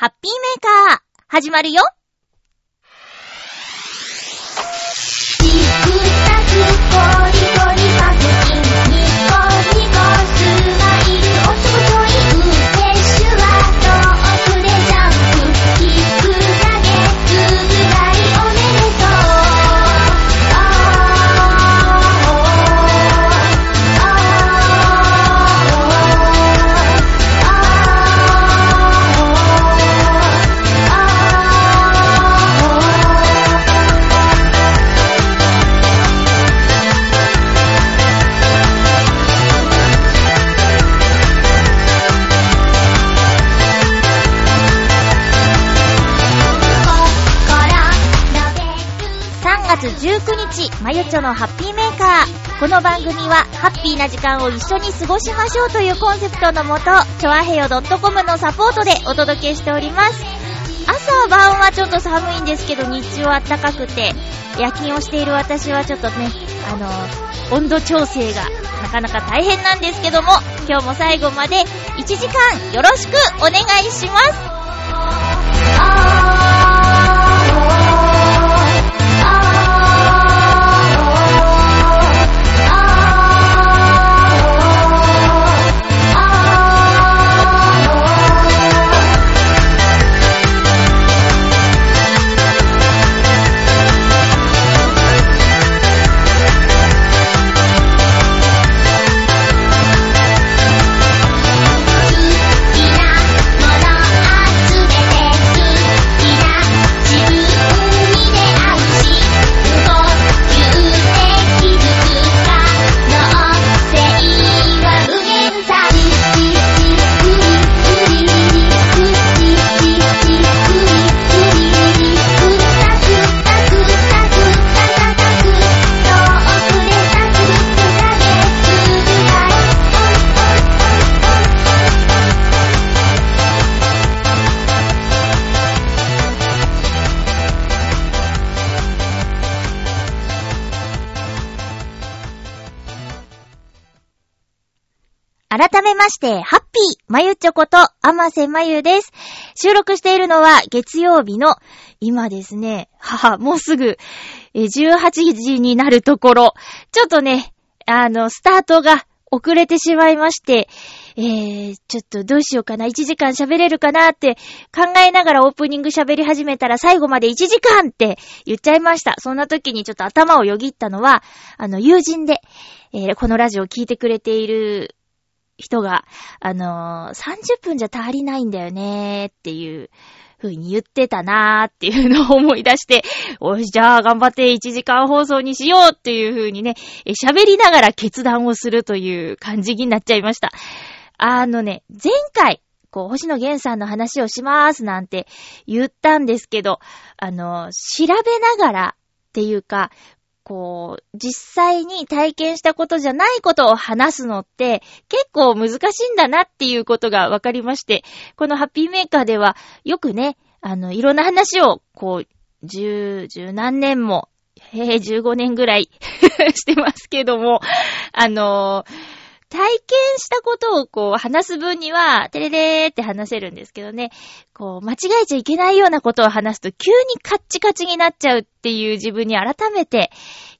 ハッピーメーカー、始まるよ。19日、まゆちょのハッピーメーカー。この番組は、ハッピーな時間を一緒に過ごしましょうというコンセプトのもと、ちょあへよ .com のサポートでお届けしております。朝晩はちょっと寒いんですけど、日中は暖かくて、夜勤をしている私はちょっとね、あの、温度調整がなかなか大変なんですけども、今日も最後まで1時間よろしくお願いします。まして、ハッピー、まゆちょこと、あませまゆです。収録しているのは月曜日の、今ですね、はは、もうすぐ、18時になるところ、ちょっとね、あの、スタートが遅れてしまいまして、えー、ちょっとどうしようかな、1時間喋れるかなって考えながらオープニング喋り始めたら最後まで1時間って言っちゃいました。そんな時にちょっと頭をよぎったのは、あの、友人で、えーこのラジオを聞いてくれている人が、あのー30分じゃ足りないんだよねーっていう風に言ってたなーっていうのを思い出して、おい、じゃあ頑張って1時間放送にしようっていう風にね、喋りながら決断をするという感じになっちゃいました。あのね、前回、こう、星野源さんの話をしまーすなんて言ったんですけど、あの、調べながらっていうか、こう、実際に体験したことじゃないことを話すのって結構難しいんだなっていうことが分かりまして、このハッピーメーカーではよくね、あの、いろんな話を、こう、十、十何年も、へえ、十五年ぐらい してますけども、あの体験したことをこう話す分には、テレレーって話せるんですけどね、こう間違えちゃいけないようなことを話すと急にカッチカチになっちゃうっていう自分に改めて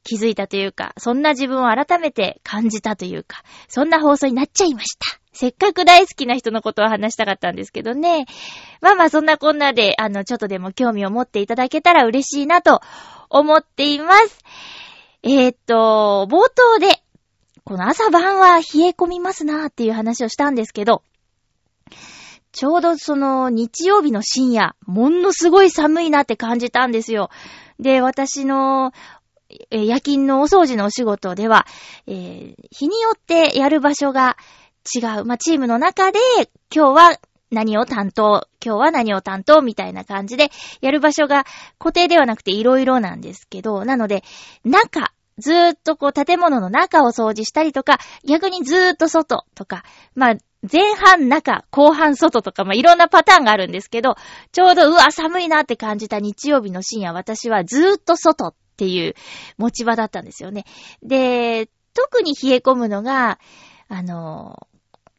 気づいたというか、そんな自分を改めて感じたというか、そんな放送になっちゃいました。せっかく大好きな人のことを話したかったんですけどね。まあまあそんなこんなで、あの、ちょっとでも興味を持っていただけたら嬉しいなと思っています。えー、っと、冒頭で、この朝晩は冷え込みますなーっていう話をしたんですけど、ちょうどその日曜日の深夜、ものすごい寒いなって感じたんですよ。で、私の、夜勤のお掃除のお仕事では、えー日によってやる場所が違う。まあ、チームの中で、今日は何を担当、今日は何を担当みたいな感じで、やる場所が固定ではなくていろいろなんですけど、なので、中、ずーっとこう建物の中を掃除したりとか、逆にずーっと外とか、まあ、前半中、後半外とか、まあ、いろんなパターンがあるんですけど、ちょうど、うわ、寒いなって感じた日曜日の深夜、私はずーっと外っていう持ち場だったんですよね。で、特に冷え込むのが、あの、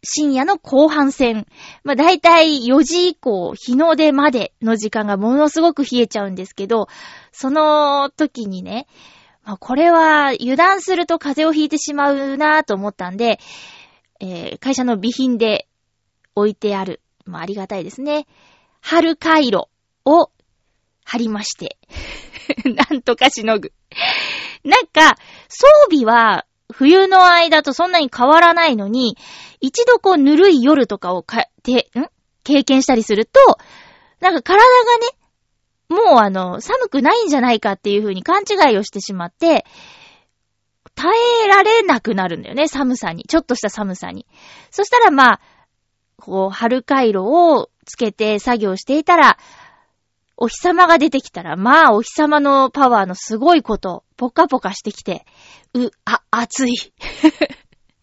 深夜の後半戦。まあ、だいたい4時以降、日の出までの時間がものすごく冷えちゃうんですけど、その時にね、まあ、これは油断すると風邪をひいてしまうなぁと思ったんで、えー、会社の備品で置いてある。まあ、ありがたいですね。春回路を貼りまして。なんとかしのぐ。なんか、装備は冬の間とそんなに変わらないのに、一度こうぬるい夜とかをか、て、ん？経験したりすると、なんか体がね、もうあの、寒くないんじゃないかっていう風に勘違いをしてしまって、耐えられなくなるんだよね、寒さに。ちょっとした寒さに。そしたらまあ、こう、春回路をつけて作業していたら、お日様が出てきたら、まあ、お日様のパワーのすごいこと、ポカポカしてきて、う、あ、暑い。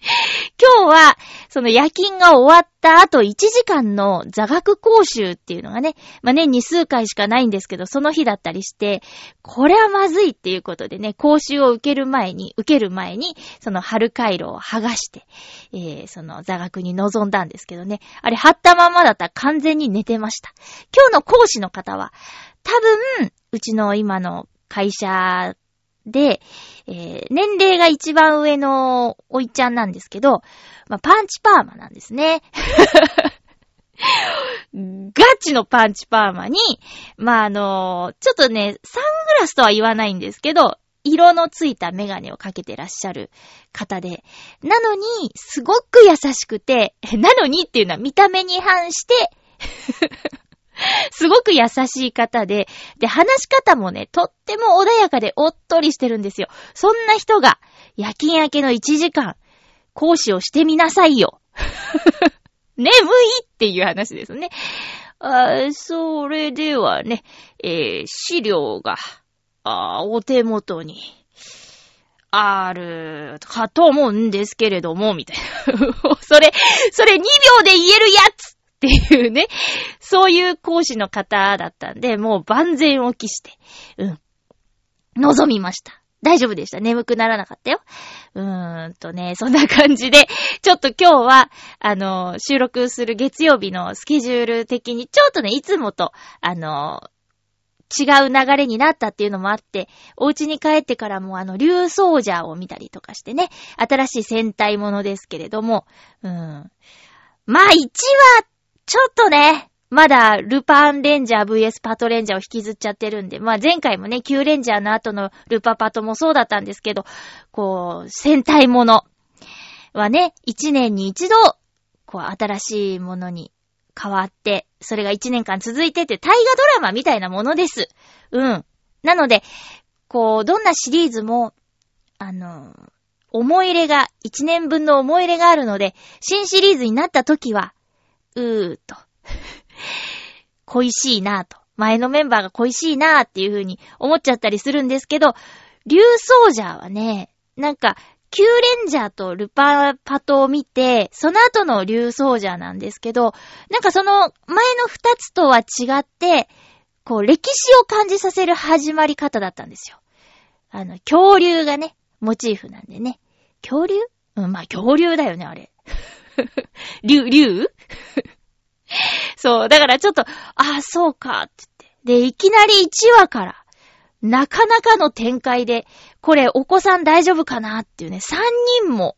今日は、その夜勤が終わった後1時間の座学講習っていうのがね、まあ、年に数回しかないんですけど、その日だったりして、これはまずいっていうことでね、講習を受ける前に、受ける前に、その春回路を剥がして、えー、その座学に臨んだんですけどね、あれ貼ったままだったら完全に寝てました。今日の講師の方は、多分、うちの今の会社で、えー、年齢が一番上のおいちゃんなんですけど、まあ、パンチパーマなんですね。ガチのパンチパーマに、まあ、あのー、ちょっとね、サングラスとは言わないんですけど、色のついたメガネをかけてらっしゃる方で、なのに、すごく優しくて、なのにっていうのは見た目に反して すごく優しい方で、で、話し方もね、とっても穏やかでおっとりしてるんですよ。そんな人が、夜勤明けの1時間、講師をしてみなさいよ。眠いっていう話ですね。あそれではね、えー、資料が、あお手元に、ある、かと思うんですけれども、みたいな。それ、それ2秒で言えるやつっていうね、そういう講師の方だったんで、もう万全を期して、うん、望みました。大丈夫でした。眠くならなかったよ。うーんとね、そんな感じで、ちょっと今日は、あの、収録する月曜日のスケジュール的に、ちょっとね、いつもと、あの、違う流れになったっていうのもあって、お家に帰ってからもあの、竜ソージャーを見たりとかしてね、新しい戦隊ものですけれども、うーん。まあ、1話ちょっとね、まだ、ルパンレンジャー VS パトレンジャーを引きずっちゃってるんで、まあ前回もね、旧レンジャーの後のルパパトもそうだったんですけど、こう、戦隊ものはね、一年に一度、こう、新しいものに変わって、それが一年間続いてて、大河ドラマみたいなものです。うん。なので、こう、どんなシリーズも、あの、思い入れが、一年分の思い入れがあるので、新シリーズになった時は、うーと。恋しいなぁと。前のメンバーが恋しいなぁっていう風に思っちゃったりするんですけど、竜ソージャーはね、なんか、キューレンジャーとルパーパトを見て、その後の竜ソージャーなんですけど、なんかその前の二つとは違って、こう歴史を感じさせる始まり方だったんですよ。あの、恐竜がね、モチーフなんでね。恐竜？うん、まあ恐竜だよね、あれ。竜、竜？そう、だからちょっと、ああ、そうか、って言って。で、いきなり1話から、なかなかの展開で、これお子さん大丈夫かなっていうね、3人も、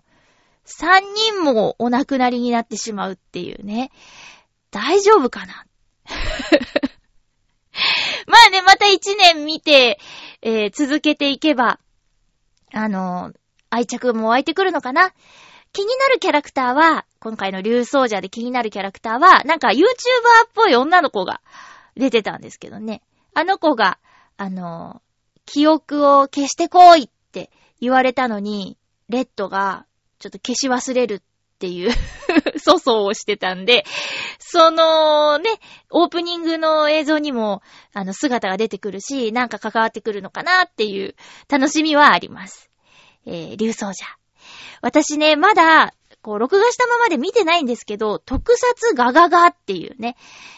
3人もお亡くなりになってしまうっていうね。大丈夫かな？まあね、また1年見て、えー、続けていけば、あのー、愛着も湧いてくるのかな？気になるキャラクターは、今回の竜奏者で気になるキャラクターは、なんか YouTuber っぽい女の子が出てたんですけどね。あの子が、あの、記憶を消してこいって言われたのに、レッドがちょっと消し忘れるっていう 粗相をしてたんで、そのね、オープニングの映像にも、あの、姿が出てくるし、なんか関わってくるのかなっていう楽しみはあります。えー、竜奏者。私ね、まだ、こう、録画したままで見てないんですけど、特撮ガガガっていうね、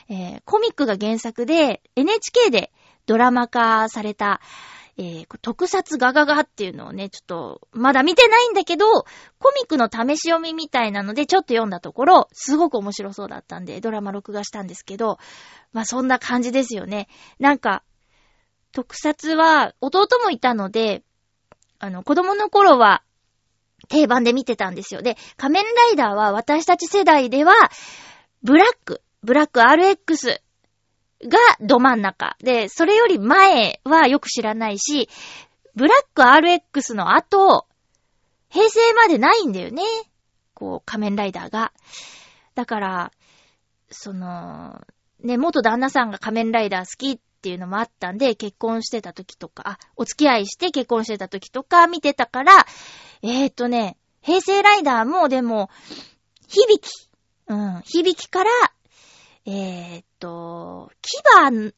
えー、コミックが原作で、NHK でドラマ化された、えー、特撮ガガガっていうのをね、ちょっと、まだ見てないんだけど、コミックの試し読みみたいなので、ちょっと読んだところ、すごく面白そうだったんで、ドラマ録画したんですけど、まあそんな感じですよね。なんか、特撮は、弟もいたので、あの、子供の頃は、定番で見てたんですよ。で、仮面ライダーは私たち世代では、ブラック、ブラック RX がど真ん中。で、それより前はよく知らないし、ブラック RX の後、平成までないんだよね。こう、仮面ライダーが。だから、その、ね、元旦那さんが仮面ライダー好きっていうのもあったんで、結婚してた時とか、あ、お付き合いして結婚してた時とか見てたから、えーとね、平成ライダーもでも、響き、うん、響きから、えーと、キバ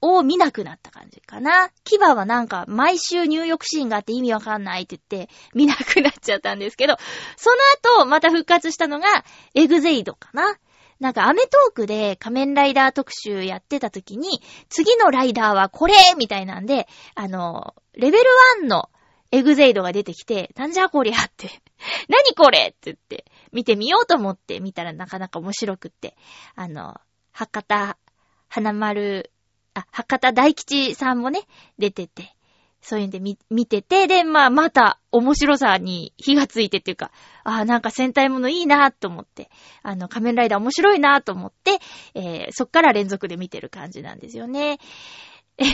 を見なくなった感じかな。キバはなんか毎週入浴シーンがあって意味わかんないって言って見なくなっちゃったんですけど、その後また復活したのがエグゼイドかな。なんかアメトークで仮面ライダー特集やってた時に、次のライダーはこれみたいなんで、あの、レベル1のエグゼイドが出てきて、なんじゃこりゃって、何これって言って、見てみようと思って見たらなかなか面白くって、あの、博多、花丸、あ、博多大吉さんもね、出てて、そういうんで見、見てて、で、まあ、また面白さに火がついてっていうか、ああ、なんか戦隊ものいいなと思って、あの、仮面ライダー面白いなと思って、えー、そっから連続で見てる感じなんですよね。で、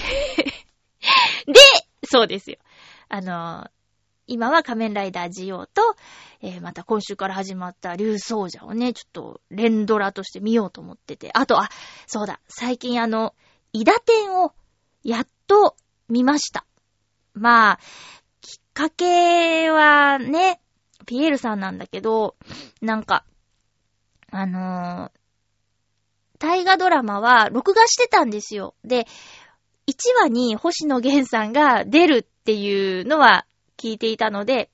そうですよ。あの、今は仮面ライダージオと、えー、また今週から始まった竜奏者をね、ちょっと連ドラとして見ようと思ってて。あと、あ、そうだ、最近あの、イダテンをやっと見ました。まあ、きっかけはね、ピエールさんなんだけど、なんか、あのー、大河ドラマは録画してたんですよ。で、1話に星野源さんが出るっていうのは聞いていたので、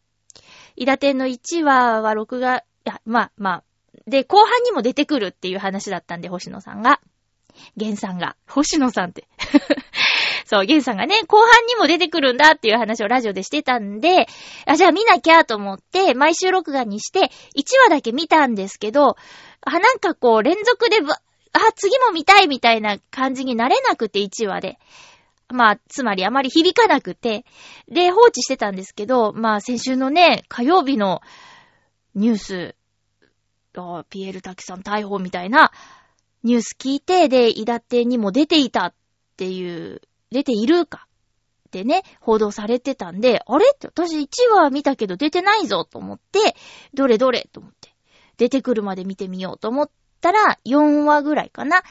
イダテンの1話は録画、いや、まあまあ、で、後半にも出てくるっていう話だったんで、星野さんが。源さんが。星野さんって そう、ゲンさんがね、後半にも出てくるんだっていう話をラジオでしてたんで、あ、じゃあ見なきゃと思って、毎週録画にして、1話だけ見たんですけど、あ、なんかこう、連続で、あ、次も見たいみたいな感じになれなくて、1話で。まあ、つまりあまり響かなくて、で、放置してたんですけど、まあ、先週のね、火曜日のニュース、ピエール滝さん逮捕みたいなニュース聞いて、で、イダテにも出ていたっていう出ているかってね、報道されてたんで、あれ？って私1話見たけど出てないぞと思って、どれどれと思って、出てくるまで見てみようと思ったら、4話ぐらいかな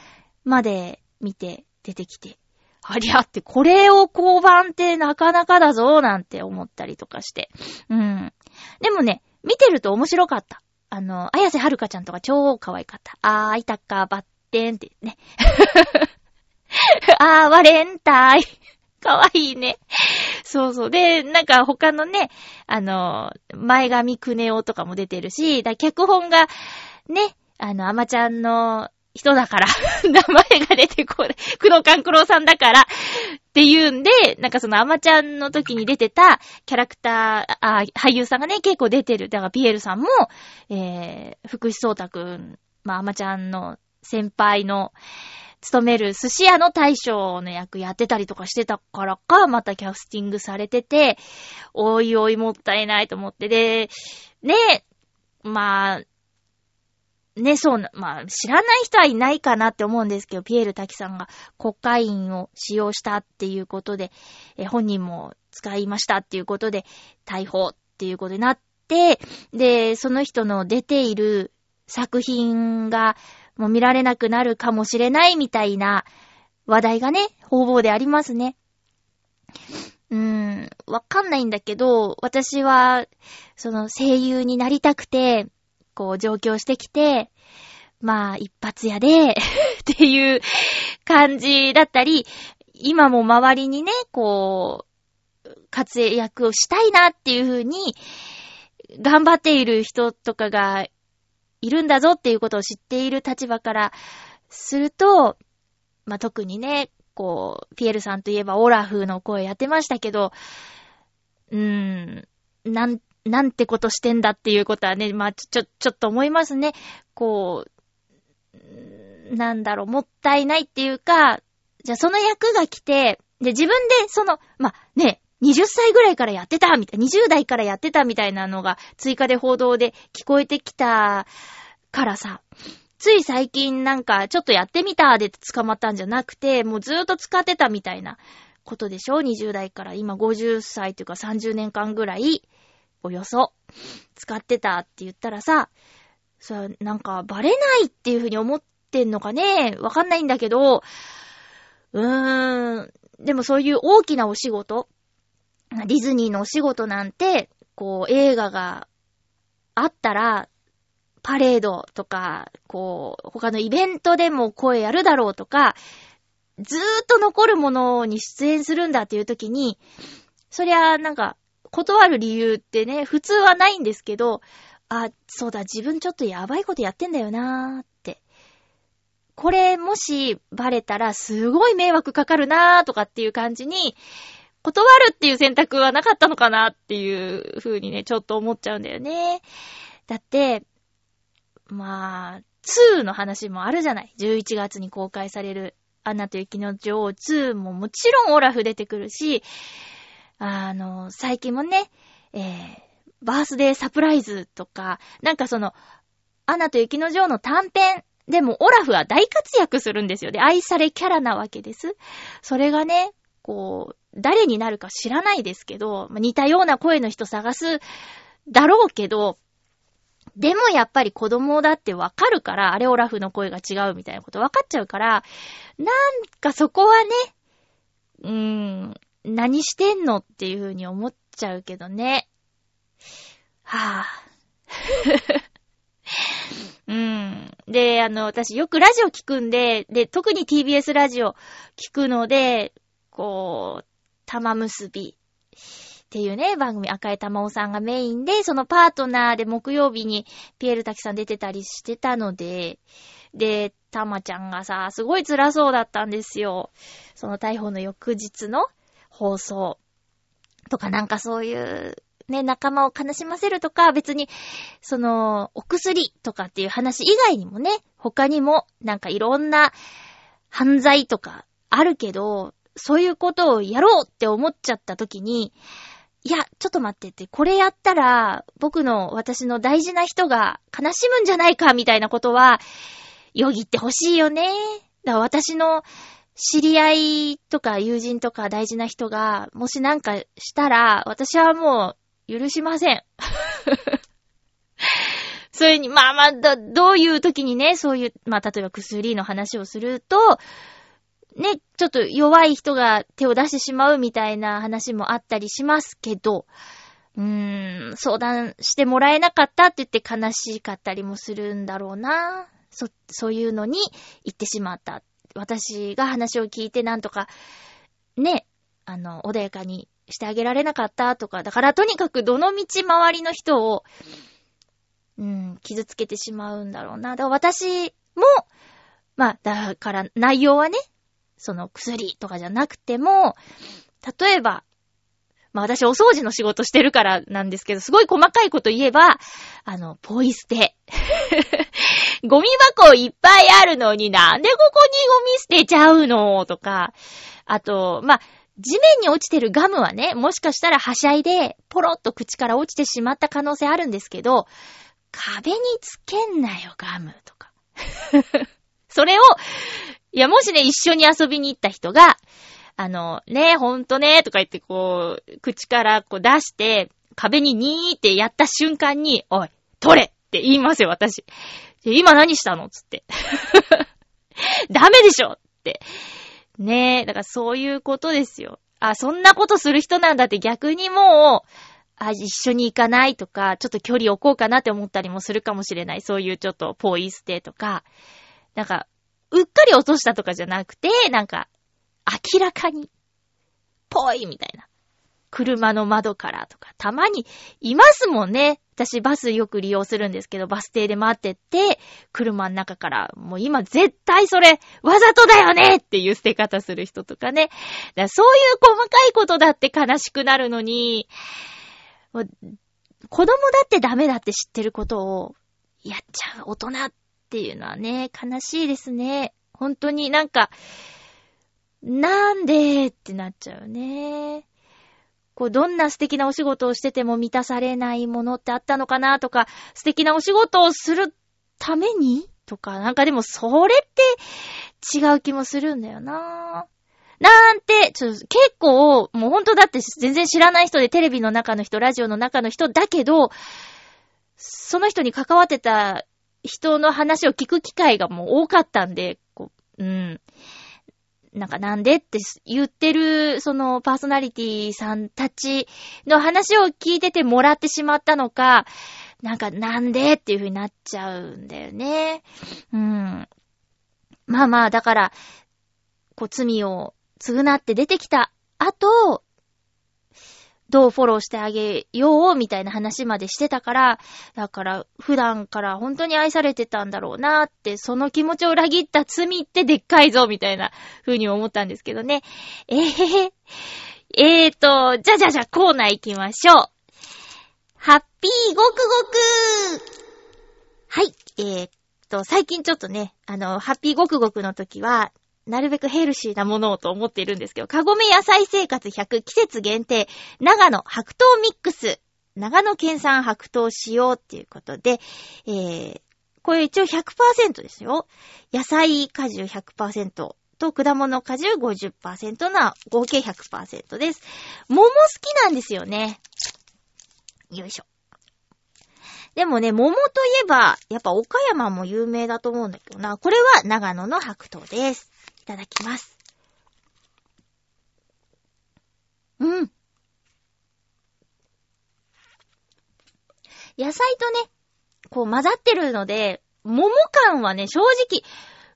まで見て出てきて、ありゃって、これを交番ってなかなかだぞ、なんて思ったりとかして。うん。でもね、見てると面白かった。あの、綾瀬はるかちゃんとか超可愛かった。あー、いたか、バッテンってね。あー、ワレンタイ。かわいいね。そうそう。で、なんか他のね、あの、前髪くねおとかも出てるし、だ脚本が、ね、あの、アマちゃんの人だから、名前が出てこない。黒勘九郎さんだから、っていうんで、なんかそのアマちゃんの時に出てたキャラクター、あ、俳優さんがね、結構出てる。だからピエールさんも、えー、福士蒼太くん、まあ、アマちゃんの先輩の、勤める寿司屋の大将の役やってたりとかしてたからか、またキャスティングされてて、おいおいもったいないと思って、で、ね、まあ、ね、そうな、まあ、知らない人はいないかなって思うんですけど、ピエール滝さんがコカインを使用したっていうことで、え本人も使いましたっていうことで、逮捕っていうことになって、で、その人の出ている作品が、もう見られなくなるかもしれないみたいな話題がね、方々でありますね。うーん、わかんないんだけど、私は、その声優になりたくて、こう上京してきて、まあ一発屋で っていう感じだったり、今も周りにね、こう、活躍をしたいなっていう風に、頑張っている人とかがいるんだぞっていうことを知っている立場からすると、まあ、特にね、こう、ピエルさんといえばオラフの声やってましたけど、うーん、なん、なんてことしてんだっていうことはね、まあ、ちょ、ちょ、ちょっと思いますね。こう、なんだろう、もったいないっていうか、じゃあその役が来て、で、自分でその、まあ、ね、20歳ぐらいからやってたみたい、20代からやってたみたいなのが追加で報道で聞こえてきたからさ、つい最近なんかちょっとやってみたで捕まったんじゃなくて、もうずーっと使ってたみたいなことでしょ ?20 代から今50歳というか30年間ぐらい、およそ、使ってたって言ったらさ、さ、なんかバレないっていう風に思ってんのかね？わかんないんだけど、うーん、でもそういう大きなお仕事、ディズニーのお仕事なんて、こう映画があったら、パレードとか、こう、他のイベントでも声やるだろうとか、ずーっと残るものに出演するんだっていう時に、そりゃ、なんか、断る理由ってね、普通はないんですけど、あ、そうだ、自分ちょっとやばいことやってんだよなーって。これ、もしバレたらすごい迷惑かかるなーとかっていう感じに、断るっていう選択はなかったのかなっていう風にね、ちょっと思っちゃうんだよね。だって、まあ、2の話もあるじゃない。11月に公開されるアナと雪の女王2ももちろんオラフ出てくるし、あの、最近もね、えー、バースデーサプライズとか、なんかその、アナと雪の女王の短編でもオラフは大活躍するんですよ。で、愛されキャラなわけです。それがね、こう、誰になるか知らないですけど、似たような声の人探すだろうけど、でもやっぱり子供だってわかるから、あれオラフの声が違うみたいなことわかっちゃうから、なんかそこはね、うーん、何してんの？っていう風に思っちゃうけどね。はぁ、うん。で、あの、私よくラジオ聞くんで、で、特に TBS ラジオ聞くので、こう、玉結びっていうね、番組赤江玉緒さんがメインで、そのパートナーで木曜日にピエール滝さん出てたりしてたので、で、たまちゃんがさ、すごい辛そうだったんですよ。その逮捕の翌日の放送とかなんかそういう、ね、仲間を悲しませるとか、別に、その、お薬とかっていう話以外にもね、他にも、なんかいろんな犯罪とかあるけど、そういうことをやろうって思っちゃった時に、いや、ちょっと待ってって、これやったら、僕の、私の大事な人が悲しむんじゃないか、みたいなことは、よぎってほしいよね。だから私の知り合いとか友人とか大事な人が、もしなんかしたら、私はもう、許しません。それに、まあまあ、ど、どういう時にね、そういう、まあ例えば薬の話をすると、ね、ちょっと弱い人が手を出してしまうみたいな話もあったりしますけど、うーん、相談してもらえなかったって言って悲しかったりもするんだろうな。そ、そういうのに言ってしまった。私が話を聞いてなんとか、ね、あの、穏やかにしてあげられなかったとか、だからとにかくどの道周りの人を、うん、傷つけてしまうんだろうな。だから私も、まあ、だから内容はね、その薬とかじゃなくても、例えば、まあ私お掃除の仕事してるからなんですけど、すごい細かいこと言えば、あの、ポイ捨て。ゴミ箱いっぱいあるのになんでここにゴミ捨てちゃうの？とか、あと、まあ、地面に落ちてるガムはね、もしかしたらはしゃいで、ポロッと口から落ちてしまった可能性あるんですけど、壁につけんなよ、ガムとか。それを、いや、もしね、一緒に遊びに行った人が、あの、ねえ、ほんとね、とか言ってこう、口からこう出して、壁にニーってやった瞬間に、おい、取れって言いますよ、私。今何したのつって。ダメでしょって。ねえ、だからそういうことですよ。あ、そんなことする人なんだって逆にもう、あ、一緒に行かないとか、ちょっと距離置こうかなって思ったりもするかもしれない。そういうちょっとポイ捨てとか、なんか、うっかり落としたとかじゃなくて、なんか、明らかに、ぽいみたいな車の窓からとか、たまにいますもんね。私バスよく利用するんですけど、バス停で待ってて、車の中から、もう今絶対それ、わざとだよねっていう捨て方する人とかね。だそういう細かいことだって悲しくなるのに、子供だってダメだって知ってることを、やっちゃう大人っていうのはね、悲しいですね。本当になんか、なんでってなっちゃうね。こう、どんな素敵なお仕事をしてても満たされないものってあったのかなとか、素敵なお仕事をするためにとか、なんかでもそれって違う気もするんだよななんて、ちょ、結構、もうほんとだって全然知らない人でテレビの中の人、ラジオの中の人だけど、その人に関わってた人の話を聞く機会がもう多かったんで、こう、うん。なんかなんでって言ってる、そのパーソナリティさんたちの話を聞いててもらってしまったのか、なんかなんでっていう風になっちゃうんだよね。うん。まあまあ、だから、こう罪を償って出てきた後、どうフォローしてあげようみたいな話までしてたから、だから普段から本当に愛されてたんだろうなって、その気持ちを裏切った罪ってでっかいぞみたいな風に思ったんですけどね。え、へへ。えーと、じゃじゃじゃコーナー行きましょう。ハッピーごくごくはい、えーと、最近ちょっとね、あの、ハッピーごくごくの時は、なるべくヘルシーなものをと思っているんですけど、かごめ野菜生活100季節限定、長野白桃ミックス、長野県産白桃使用っていうことで、えー、これ一応100%ですよ。野菜果汁100%と果物果汁50%な合計100%です。桃好きなんですよね。よいしょ。でもね、桃といえば、やっぱ岡山も有名だと思うんだけどな。これは長野の白桃です。いただきます。うん。野菜とね、こう混ざってるので、桃感はね、正直、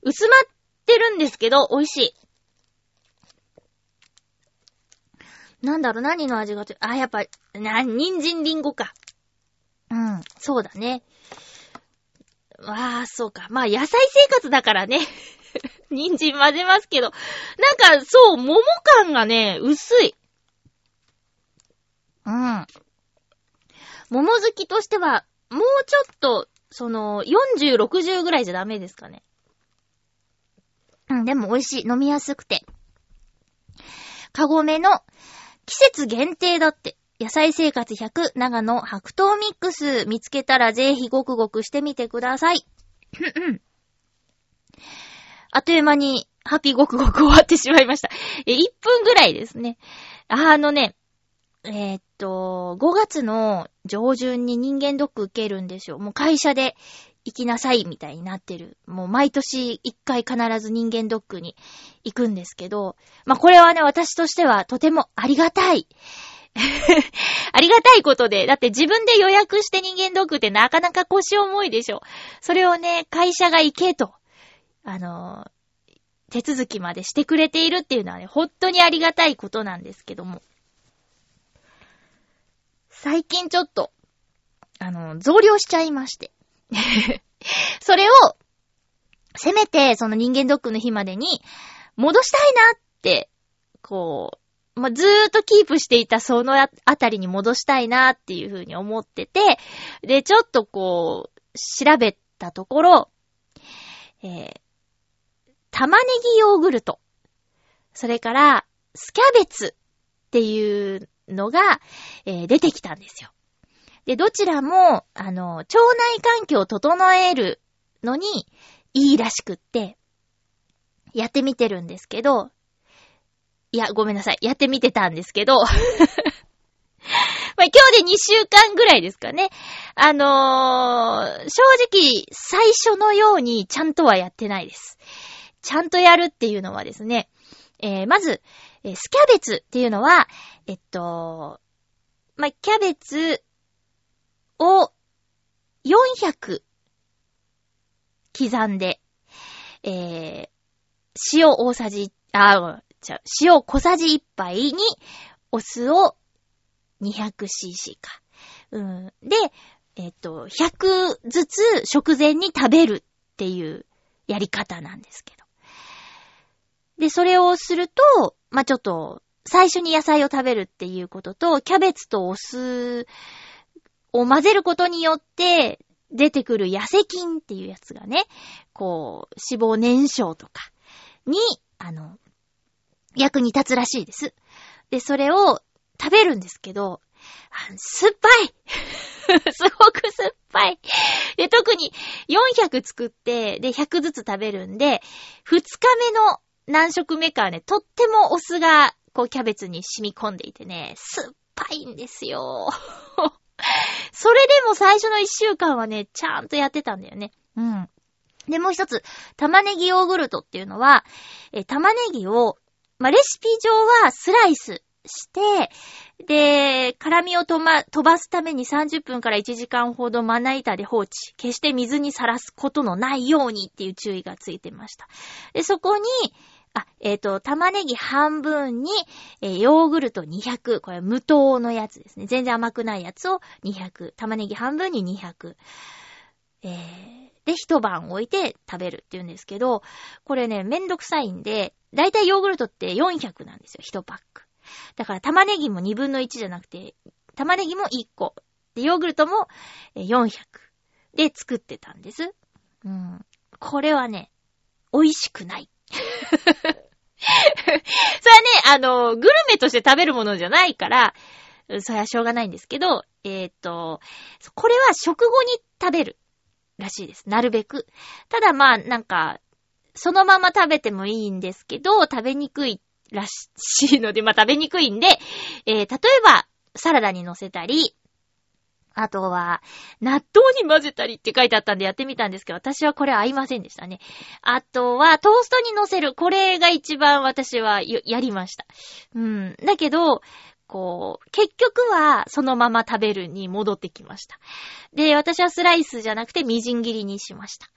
薄まってるんですけど、美味しい。なんだろう、何の味がつあ、やっぱ、な、人参リンゴか。うん、そうだね。わあ、そうか。まあ、野菜生活だからね。人参混ぜますけど、なんか、そう、桃感がね、薄い。うん。桃好きとしては、もうちょっと、その、40、60ぐらいじゃダメですかね。うん、でも美味しい。飲みやすくて。かごめの季節限定だって。野菜生活100長野白桃ミックス見つけたらぜひごくごくしてみてください。あっという間に、ハッピーごくごく終わってしまいました。え、1分ぐらいですね。あのね、えー、っと、5月の上旬に人間ドック受けるんですよ。もう会社で行きなさいみたいになってる。もう毎年1回必ず人間ドックに行くんですけど、まあ、これはね、私としてはとてもありがたい。ありがたいことで、だって自分で予約して人間ドックってなかなか腰重いでしょ。それをね、会社が行けとあの、手続きまでしてくれているっていうのはね、本当にありがたいことなんですけども。最近ちょっと、あの、増量しちゃいまして。それを、せめて、その人間ドックの日までに、戻したいなって、こう、まあ、ずーっとキープしていたそのあたりに戻したいなっていうふうに思ってて、で、ちょっとこう、調べたところ、えー、玉ねぎヨーグルト。それから、スキャベツっていうのが、えー、出てきたんですよ。で、どちらも、あの、腸内環境を整えるのにいいらしくって、やってみてるんですけど、いや、ごめんなさい。やってみてたんですけど、まあ、今日で2週間ぐらいですかね。あのー、正直、最初のようにちゃんとはやってないです。ちゃんとやるっていうのはですね、えー、まず、えー、スキャベツっていうのは、えっと、まあキャベツを400刻んで、えー、塩大さじ、あ、じゃ塩小さじ1杯にお酢を 200cc か。うん。で、えっと、100ずつ食前に食べるっていうやり方なんですけど。で、それをすると、まあ、ちょっと、最初に野菜を食べるっていうことと、キャベツとお酢を混ぜることによって、出てくる痩せ菌っていうやつがね、こう、脂肪燃焼とかに、あの、役に立つらしいです。で、それを食べるんですけど、酸っぱい すごく酸っぱい。で、特に400作って、で、100ずつ食べるんで、2日目の何食目かはね、とってもお酢が、こう、キャベツに染み込んでいてね、酸っぱいんですよ。それでも最初の1週間はね、ちゃんとやってたんだよね。うん。で、もう一つ、玉ねぎヨーグルトっていうのは、えー玉ねぎを、まあ、レシピ上はスライスして、で、辛みをとま、飛ばすために30分から1時間ほどまな板で放置。決して水にさらすことのないようにっていう注意がついてました。で、そこに、あ、えっ、と、玉ねぎ半分に、えーヨーグルト200。これ無糖のやつですね。全然甘くないやつを200。玉ねぎ半分に200。えー、で、一晩置いて食べるって言うんですけど、これね、めんどくさいんで、だいたいヨーグルトって400なんですよ、一パック。だから玉ねぎも2分の1じゃなくて、玉ねぎも1個。で、ヨーグルトも400。で作ってたんです。うん。これはね、美味しくない。それはね、あの、グルメとして食べるものじゃないから、それはしょうがないんですけど、えーっと、これは食後に食べるらしいです。なるべく。ただまあ、なんか、そのまま食べてもいいんですけど、食べにくいらしいので、まあ食べにくいんで、えー、例えば、サラダに乗せたり、あとは、納豆に混ぜたりって書いてあったんでやってみたんですけど、私はこれ合いませんでしたね。あとは、トーストに乗せる。これが一番私はやりました。うん。だけど、こう、結局はそのまま食べるに戻ってきました。で、私はスライスじゃなくてみじん切りにしました。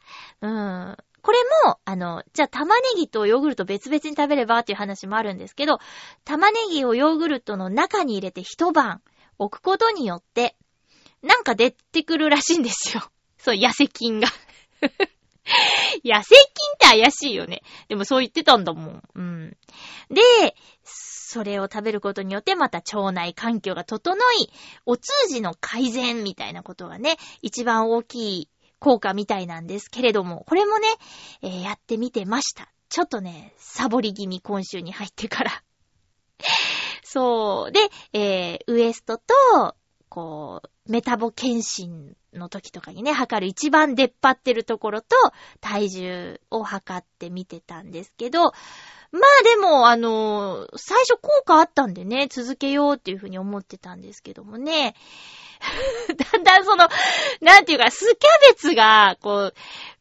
うん。これも、あの、じゃあ玉ねぎとヨーグルト別々に食べればっていう話もあるんですけど、玉ねぎをヨーグルトの中に入れて一晩置くことによって、なんか出てくるらしいんですよ。そう、痩せ菌が。痩せ菌って怪しいよね。でもそう言ってたんだもん。うん。で、それを食べることによってまた腸内環境が整い、お通じの改善みたいなことがね、一番大きい効果みたいなんですけれども、これもね、えーやってみてました。ちょっとね、サボり気味今週に入ってから。そう。で、えーウエストと、こう、メタボ検診の時とかにね、測る一番出っ張ってるところと、体重を測ってみてたんですけど、まあでも、あの最初効果あったんでね、続けようっていうふうに思ってたんですけどもね、だんだんその、なんていうか、スキャベツが、こう、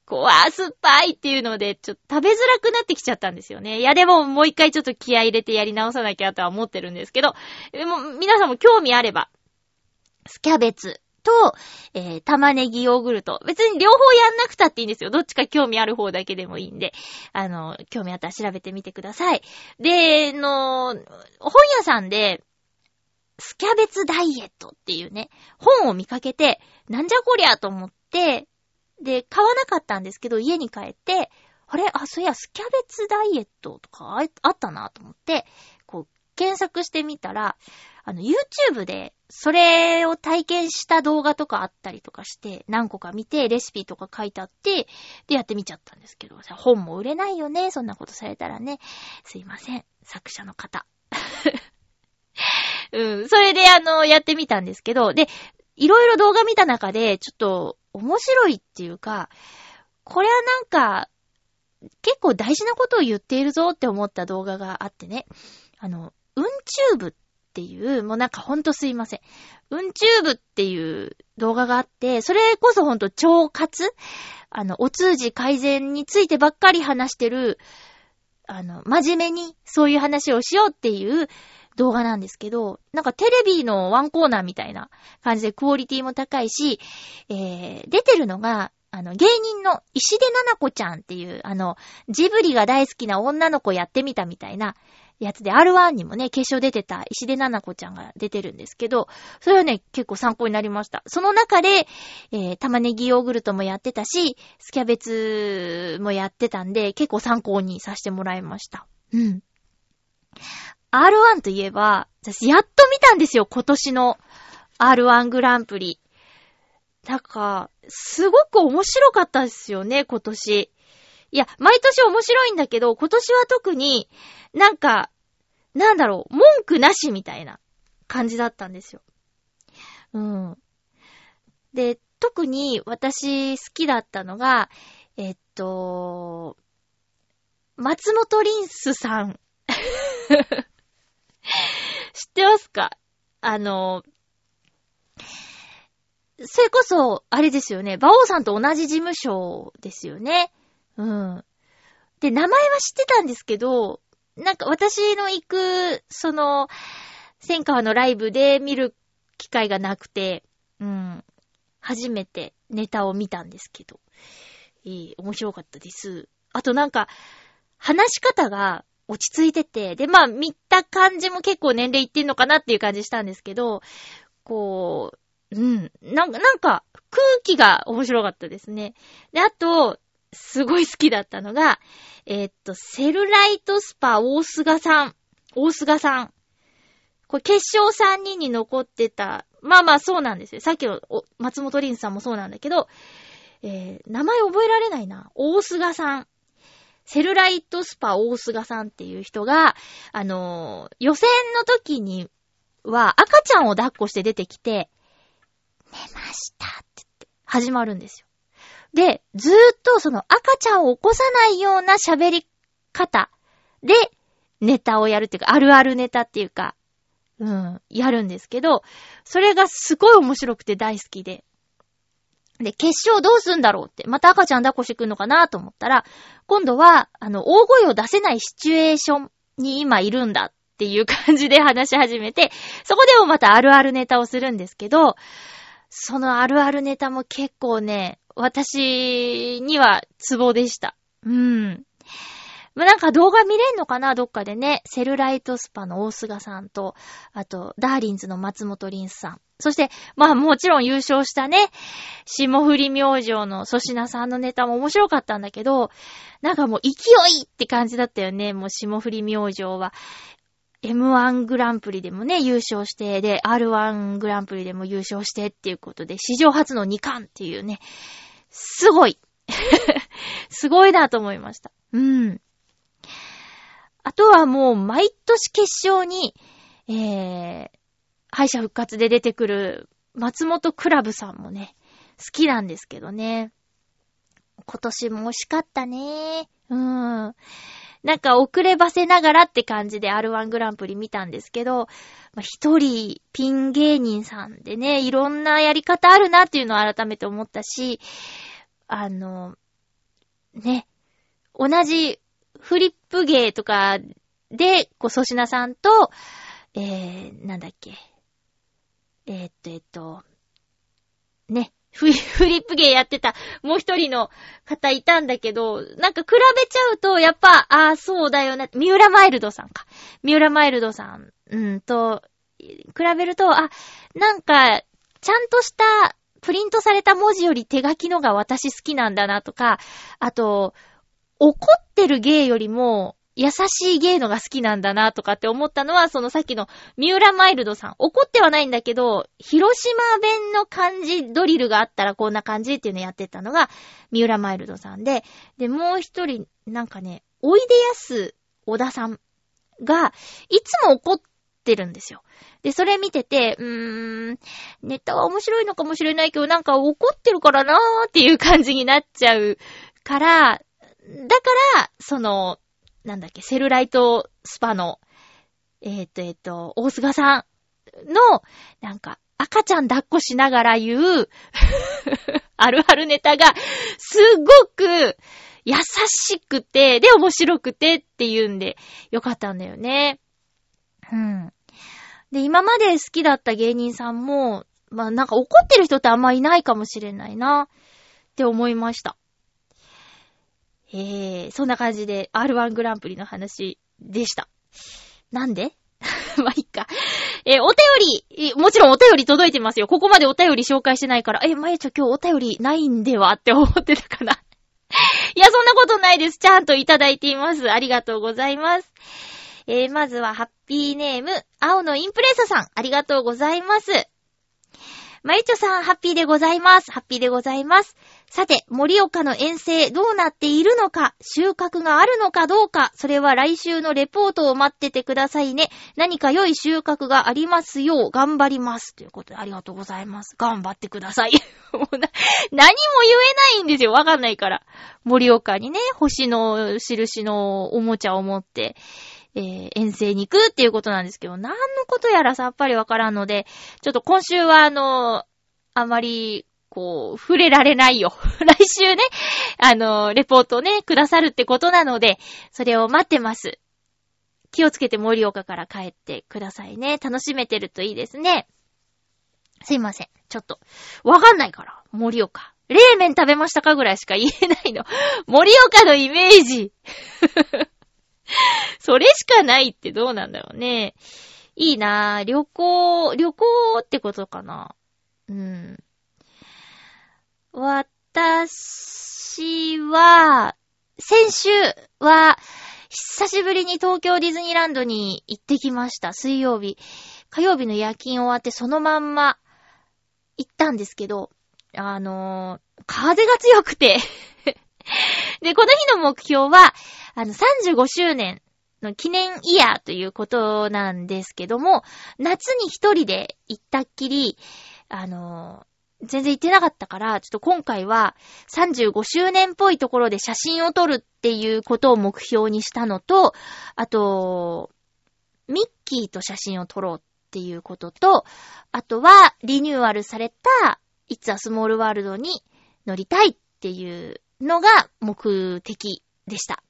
こう、あ、酸っぱいっていうので、ちょっと食べづらくなってきちゃったんですよね。いや、でももう一回ちょっと気合入れてやり直さなきゃとは思ってるんですけど、でも皆さんも興味あれば、スキャベツと、えー、玉ねぎヨーグルト。別に両方やんなくたっていいんですよ。どっちか興味ある方だけでもいいんで、あの、興味あったら調べてみてください。で、の、本屋さんで、スキャベツダイエットっていうね、本を見かけて、なんじゃこりゃと思って、で、買わなかったんですけど、家に帰って、あれ？あ、そういや、スキャベツダイエットとかああったなと思って、こう、検索してみたら、あの、YouTube で、それを体験した動画とかあったりとかして、何個か見て、レシピとか書いてあって、で、やってみちゃったんですけど、本も売れないよね、そんなことされたらね。すいません、作者の方。うん、それであの、やってみたんですけど、で、いろいろ動画見た中で、ちょっと、面白いっていうか、これはなんか、結構大事なことを言っているぞって思った動画があってね。あの、うんチューブっていう、もうなんかほんとすいません。うんチューブっていう動画があって、それこそほんと腸活？あの、お通じ改善についてばっかり話してる、あの、真面目にそういう話をしようっていう動画なんですけど、なんかテレビのワンコーナーみたいな感じでクオリティも高いし、えー、出てるのが、あの、芸人の石出奈々子ちゃんっていう、あの、ジブリが大好きな女の子やってみたみたいな、やつで R1 にもね、決勝出てた石出奈々子ちゃんが出てるんですけど、それはね、結構参考になりました。その中で、えー、玉ねぎヨーグルトもやってたし、スキャベツもやってたんで、結構参考にさせてもらいました。うん。R1 といえば、私やっと見たんですよ、今年の R1 グランプリ。なんか、すごく面白かったですよね、今年。いや、毎年面白いんだけど、今年は特になんか、なんだろう、文句なしみたいな感じだったんですよ。うん。で、特に私好きだったのが、えっと、松本リンスさん。知ってますか？あの、それこそ、あれですよね。馬王さんと同じ事務所ですよね。うん。で、名前は知ってたんですけど、なんか私の行く、その、千川のライブで見る機会がなくて、うん。初めてネタを見たんですけど、えー、面白かったです。あとなんか、話し方が落ち着いてて、で、まあ、見た感じも結構年齢いってんのかなっていう感じしたんですけど、こう、うん、なんか、なんか、空気が面白かったですね。で、あと、すごい好きだったのが、えー、っと、セルライトスパ大須賀さん。大須賀さん。これ決勝3人に残ってた。まあまあそうなんですよ。さっきの松本凛さんもそうなんだけど、えー、名前覚えられないな。大須賀さん。セルライトスパ大須賀さんっていう人が、あのー、予選の時には赤ちゃんを抱っこして出てきて、寝ましたって言って始まるんですよ。で、ずーっとその赤ちゃんを起こさないような喋り方でネタをやるっていうか、あるあるネタっていうか、うん、やるんですけど、それがすごい面白くて大好きで。で、決勝どうすんだろうって、また赤ちゃん抱っこしてくんのかなと思ったら、今度は、あの、大声を出せないシチュエーションに今いるんだっていう感じで話し始めて、そこでもまたあるあるネタをするんですけど、そのあるあるネタも結構ね、私にはツボでした。うん。まなんか動画見れんのかなどっかでね。セルライトスパの大須賀さんと、あと、ダーリンズの松本リンスさん。そして、まあもちろん優勝したね、霜降り明星の粗品さんのネタも面白かったんだけど、なんかもう勢いって感じだったよね。もう霜降り明星は。M1 グランプリでもね、優勝して、で、R1 グランプリでも優勝してっていうことで、史上初の2冠っていうね、すごい すごいなと思いました。うん。あとはもう、毎年決勝に、えー、敗者復活で出てくる松本クラブさんもね、好きなんですけどね。今年も惜しかったね。うん。なんか遅ればせながらって感じで R1 グランプリ見たんですけど、まあ、一人ピン芸人さんでね、いろんなやり方あるなっていうのを改めて思ったし、あの、ね、同じフリップ芸とかで、こう、粗品さんと、えー、なんだっけ。えー、っと、えっと、ね、フリップ芸やってたもう一人の方いたんだけど、なんか比べちゃうと、やっぱ、ああ、そうだよな、三浦マイルドさんか。三浦マイルドさん、うんと、比べると、あ、なんか、ちゃんとしたプリントされた文字より手書きのが私好きなんだなとか、あと、怒ってる芸よりも、優しい芸のが好きなんだなとかって思ったのは、そのさっきの三浦マイルドさん。怒ってはないんだけど、広島弁の漢字ドリルがあったらこんな感じっていうのやってたのが、三浦マイルドさんで、で、もう一人、なんかね、おいでやす小田さんが、いつも怒ってるんですよ。で、それ見てて、うーん、ネタは面白いのかもしれないけど、なんか怒ってるからなーっていう感じになっちゃうから、だから、その、なんだっけ、セルライトスパの、えっ、ー、と、えっ、ー、と、大菅さんの、なんか、赤ちゃん抱っこしながら言う あるあるネタが、すごく優しくて、で、面白くてっていうんで、よかったんだよね。うん。で、今まで好きだった芸人さんも、まあなんか怒ってる人ってあんまいないかもしれないな、って思いました。えー、そんな感じで R1 グランプリの話でした。なんで？ま、いっか。えーお便り、えもちろんお便り届いてますよ。ここまでお便り紹介してないから、え、まゆちょ今日お便りないんではって思ってたかな。いや、そんなことないです。ちゃんといただいています。ありがとうございます。えーまずは、ハッピーネーム、青のインプレッサさん、ありがとうございます。まゆちょさん、ハッピーでございます。ハッピーでございます。さて、盛岡の遠征どうなっているのか、収穫があるのかどうか、それは来週のレポートを待っててくださいね。何か良い収穫がありますよう頑張ります。ということで、ありがとうございます。頑張ってください。何も言えないんですよ。わかんないから。盛岡にね、星の印のおもちゃを持って、えー遠征に行くっていうことなんですけど、何のことやらさっぱりわからんので、ちょっと今週はあの、あまり、こう、触れられないよ。来週ね、あの、レポートね、くださるってことなので、それを待ってます。気をつけて盛岡から帰ってくださいね。楽しめてるといいですね。すいません。ちょっと、わかんないから、盛岡。冷麺食べましたかぐらいしか言えないの。盛岡のイメージ。それしかないってどうなんだろうね。いいなぁ。旅行、旅行ってことかな。うん。私は、先週は、久しぶりに東京ディズニーランドに行ってきました。水曜日。火曜日の夜勤終わってそのまんま行ったんですけど、あのー風が強くて。で、この日の目標は、あの、35周年の記念イヤーということなんですけども、夏に一人で行ったっきり、あの全然行ってなかったから、ちょっと今回は35周年っぽいところで写真を撮るっていうことを目標にしたのと、あと、ミッキーと写真を撮ろうっていうことと、あとはリニューアルされた It's a Small World に乗りたいっていうのが目的でした。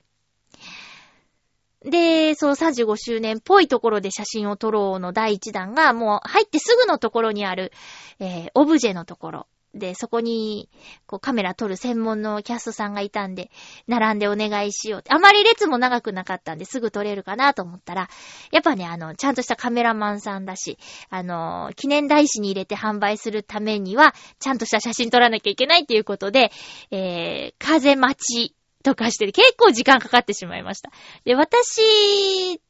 で、その35周年っぽいところで写真を撮ろうの第一弾が、もう入ってすぐのところにある、えーオブジェのところ。で、そこに、こうカメラ撮る専門のキャストさんがいたんで、並んでお願いしようって。あまり列も長くなかったんですぐ撮れるかなと思ったら、やっぱね、あの、ちゃんとしたカメラマンさんだし、あの、記念台紙に入れて販売するためには、ちゃんとした写真撮らなきゃいけないっていうことで、えー、風待ちとかして結構時間かかってしまいました。で、私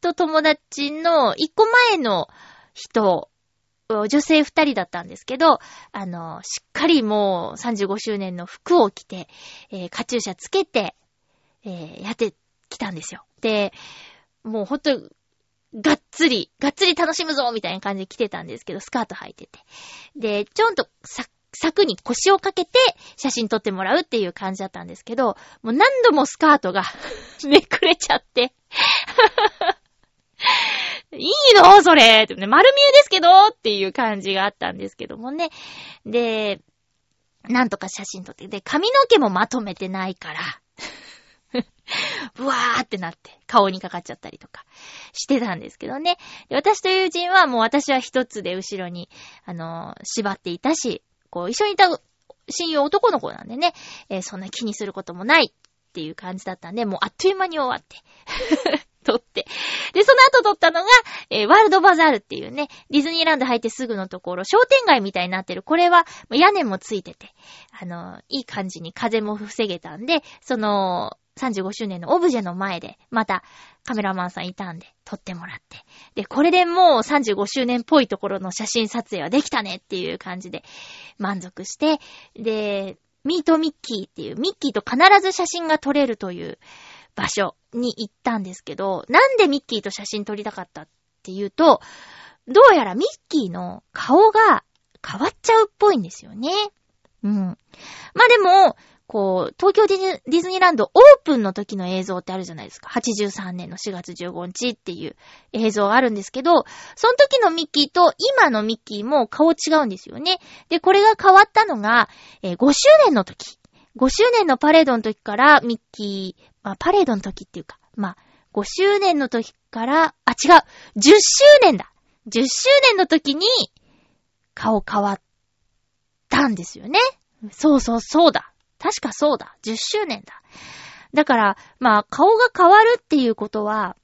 と友達の一個前の人、女性二人だったんですけど、あの、しっかりもう35周年の服を着て、えーカチューシャつけて、えーやってきたんですよ。で、もうほんと、がっつり、がっつり楽しむぞみたいな感じで着てたんですけど、スカート履いてて。で、ちょんとさ、柵に腰をかけて写真撮ってもらうっていう感じだったんですけど、もう何度もスカートが めくれちゃって。いいの？それってね、丸見えですけど？っていう感じがあったんですけどもね。で、なんとか写真撮って。で、髪の毛もまとめてないから。ブワーってなって、顔にかかっちゃったりとかしてたんですけどね。で私と友人はもう私は一つで後ろに、あのー縛っていたし、こう一緒にいた親友男の子なんでね、えーそんな気にすることもないっていう感じだったんで、もうあっという間に終わって。撮って。で、その後撮ったのが、えーワールドバザールっていうね、ディズニーランド入ってすぐのところ、商店街みたいになってる。これは、屋根もついてて、あの、いい感じに風も防げたんで、その、35周年のオブジェの前で、またカメラマンさんいたんで、撮ってもらって。で、これでもう35周年っぽいところの写真撮影はできたねっていう感じで満足して、で、ミートミッキーっていう、ミッキーと必ず写真が撮れるという場所に行ったんですけど、なんでミッキーと写真撮りたかったっていうと、どうやらミッキーの顔が変わっちゃうっぽいんですよね。うん。まあでも、こう、東京ディズニーランドオープンの時の映像ってあるじゃないですか。83年の4月15日っていう映像があるんですけど、その時のミッキーと今のミッキーも顔違うんですよね。で、これが変わったのが、えー5周年の時。5周年のパレードの時からミッキー、まあ、パレードの時っていうか、まあ、5周年の時から、あ、違う !10 周年だ !10 周年の時に、顔変わったんですよね。そうそうそうだ。確かそうだ。10周年だ。だから、まあ、顔が変わるっていうことは、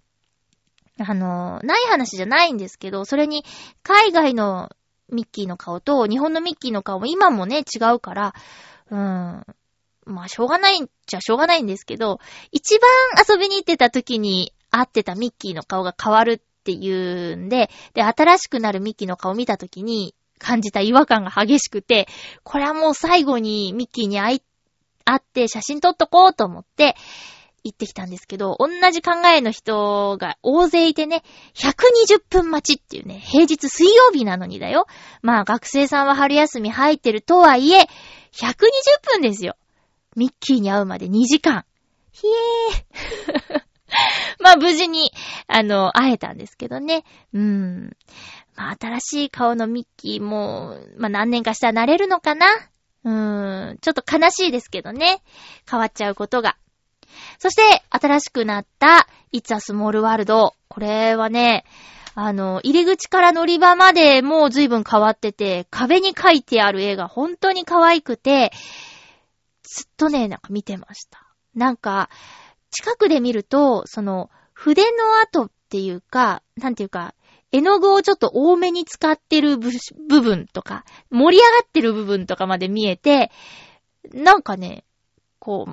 あの、ない話じゃないんですけど、それに、海外のミッキーの顔と日本のミッキーの顔も今もね、違うから、うん。まあ、しょうがないんじゃしょうがないんですけど、一番遊びに行ってた時に会ってたミッキーの顔が変わるっていうんで、で、新しくなるミッキーの顔を見た時に感じた違和感が激しくて、これはもう最後にミッキーに会い、会って写真撮っとこうと思って、行ってきたんですけど、同じ考えの人が大勢いてね、120分待ちっていうね、平日水曜日なのにだよ。まあ学生さんは春休み入ってるとはいえ、120分ですよ。ミッキーに会うまで2時間。ひえー。まあ無事に、あの、会えたんですけどね。うーん。まあ新しい顔のミッキーも、まあ何年かしたら慣れるのかなうーん。ちょっと悲しいですけどね。変わっちゃうことが。そして、新しくなった、It's a Small World。これはね、あの、入り口から乗り場までもう随分変わってて、壁に書いてある絵が本当に可愛くて、ずっとね、なんか見てました。なんか、近くで見ると、その、筆の跡っていうか、なんていうか、絵の具をちょっと多めに使ってる部分とか、盛り上がってる部分とかまで見えて、なんかね、こ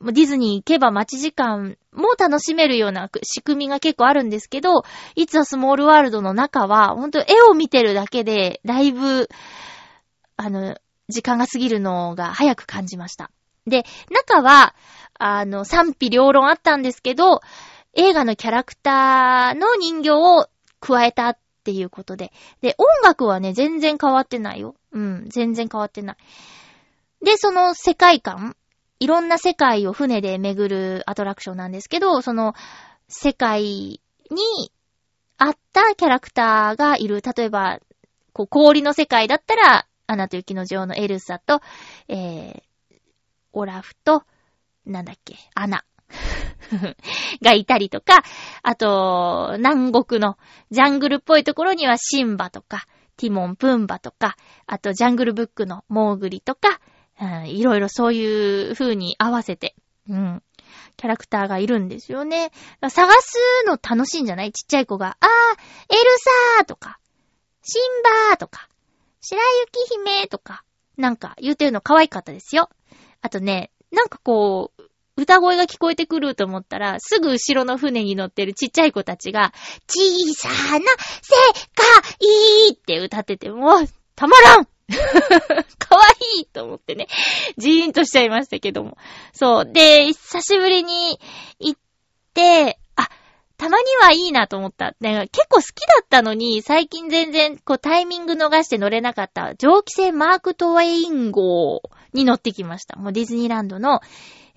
う、ディズニー行けば待ち時間も楽しめるような仕組みが結構あるんですけど、いつはスモールワールドの中は、ほんと絵を見てるだけで、だいぶ、あの、時間が過ぎるのが早く感じました。で、中は、あの、賛否両論あったんですけど、映画のキャラクターの人形を加えたっていうことで。で、音楽はね、全然変わってないよ。うん、全然変わってない。で、その世界観、いろんな世界を船で巡るアトラクションなんですけど、その世界に合ったキャラクターがいる。例えば、こう氷の世界だったら、アナと雪の女王のエルサと、えー、オラフと、なんだっけ、アナ。がいたりとか、あと、南国のジャングルっぽいところにはシンバとか、ティモン、プンバとか、あとジャングルブックのモーグリとか、うん、いろいろそういう風に合わせて、うん、キャラクターがいるんですよね。探すの楽しいんじゃない？ちっちゃい子が、あー、エルサーとか、シンバーとか、白雪姫とか、なんか言うてるの可愛かったですよ。あとね、なんかこう、歌声が聞こえてくると思ったら、すぐ後ろの船に乗ってるちっちゃい子たちが、小さな世界って歌ってて、も、たまらん かわいいと思ってね、じーんとしちゃいましたけども。そう。で、久しぶりに行って、たまにはいいなと思った。結構好きだったのに、最近全然こうタイミング逃して乗れなかった蒸気船マークトウェイン号に乗ってきました。もうディズニーランドの、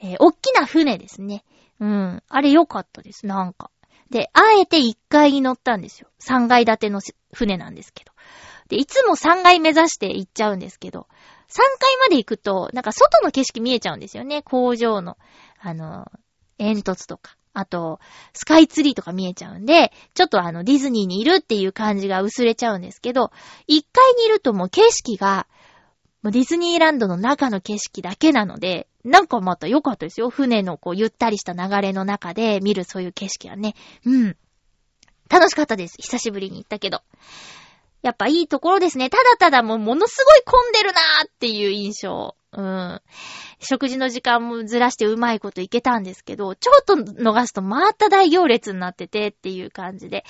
えー、おっきな船ですね。うん。あれ良かったです、なんか。で、あえて1階に乗ったんですよ。3階建ての船なんですけど。で、いつも3階目指して行っちゃうんですけど、3階まで行くと、なんか外の景色見えちゃうんですよね。工場の、あの、煙突とか。あと、スカイツリーとか見えちゃうんで、ちょっとあの、ディズニーにいるっていう感じが薄れちゃうんですけど、1階にいるともう景色が、もうディズニーランドの中の景色だけなので、なんかまた良かったですよ。船のこうゆったりした流れの中で見るそういう景色はね。うん。楽しかったです。久しぶりに行ったけど。やっぱいいところですね。ただただもうものすごい混んでるなーっていう印象。うん。食事の時間もずらしてうまいこといけたんですけど、ちょっと逃すとまた大行列になっててっていう感じで。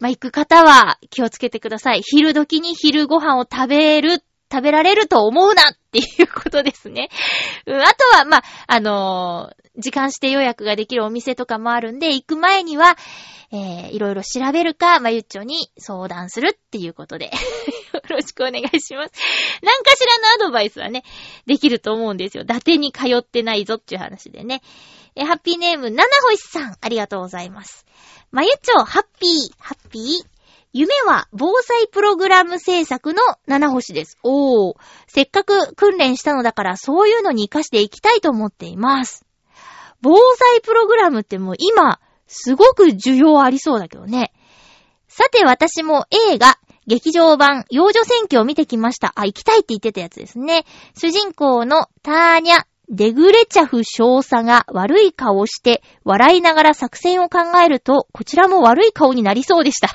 まあ、行く方は気をつけてください。昼時に昼ご飯を食べる食べられると思うなっていうことですね。うん、あとは、まあ、あのー、時間指定予約ができるお店とかもあるんで、行く前には、えー、いろいろ調べるか、まゆっちょに相談するっていうことで よろしくお願いします。何かしらのアドバイスはね、できると思うんですよ。伊達に通ってないぞっていう話でね。えハッピーネーム、七星さん、ありがとうございます。まゆっちょ、ハッピー、ハッピー、夢は防災プログラム制作の七星です。おー。せっかく訓練したのだからそういうのに活かしていきたいと思っています。防災プログラムってもう今、すごく需要ありそうだけどね。さて私も映画、劇場版、幼女選挙を見てきました。あ、行きたいって言ってたやつですね。主人公のターニャ、デグレチャフ少佐が悪い顔をして笑いながら作戦を考えると、こちらも悪い顔になりそうでした。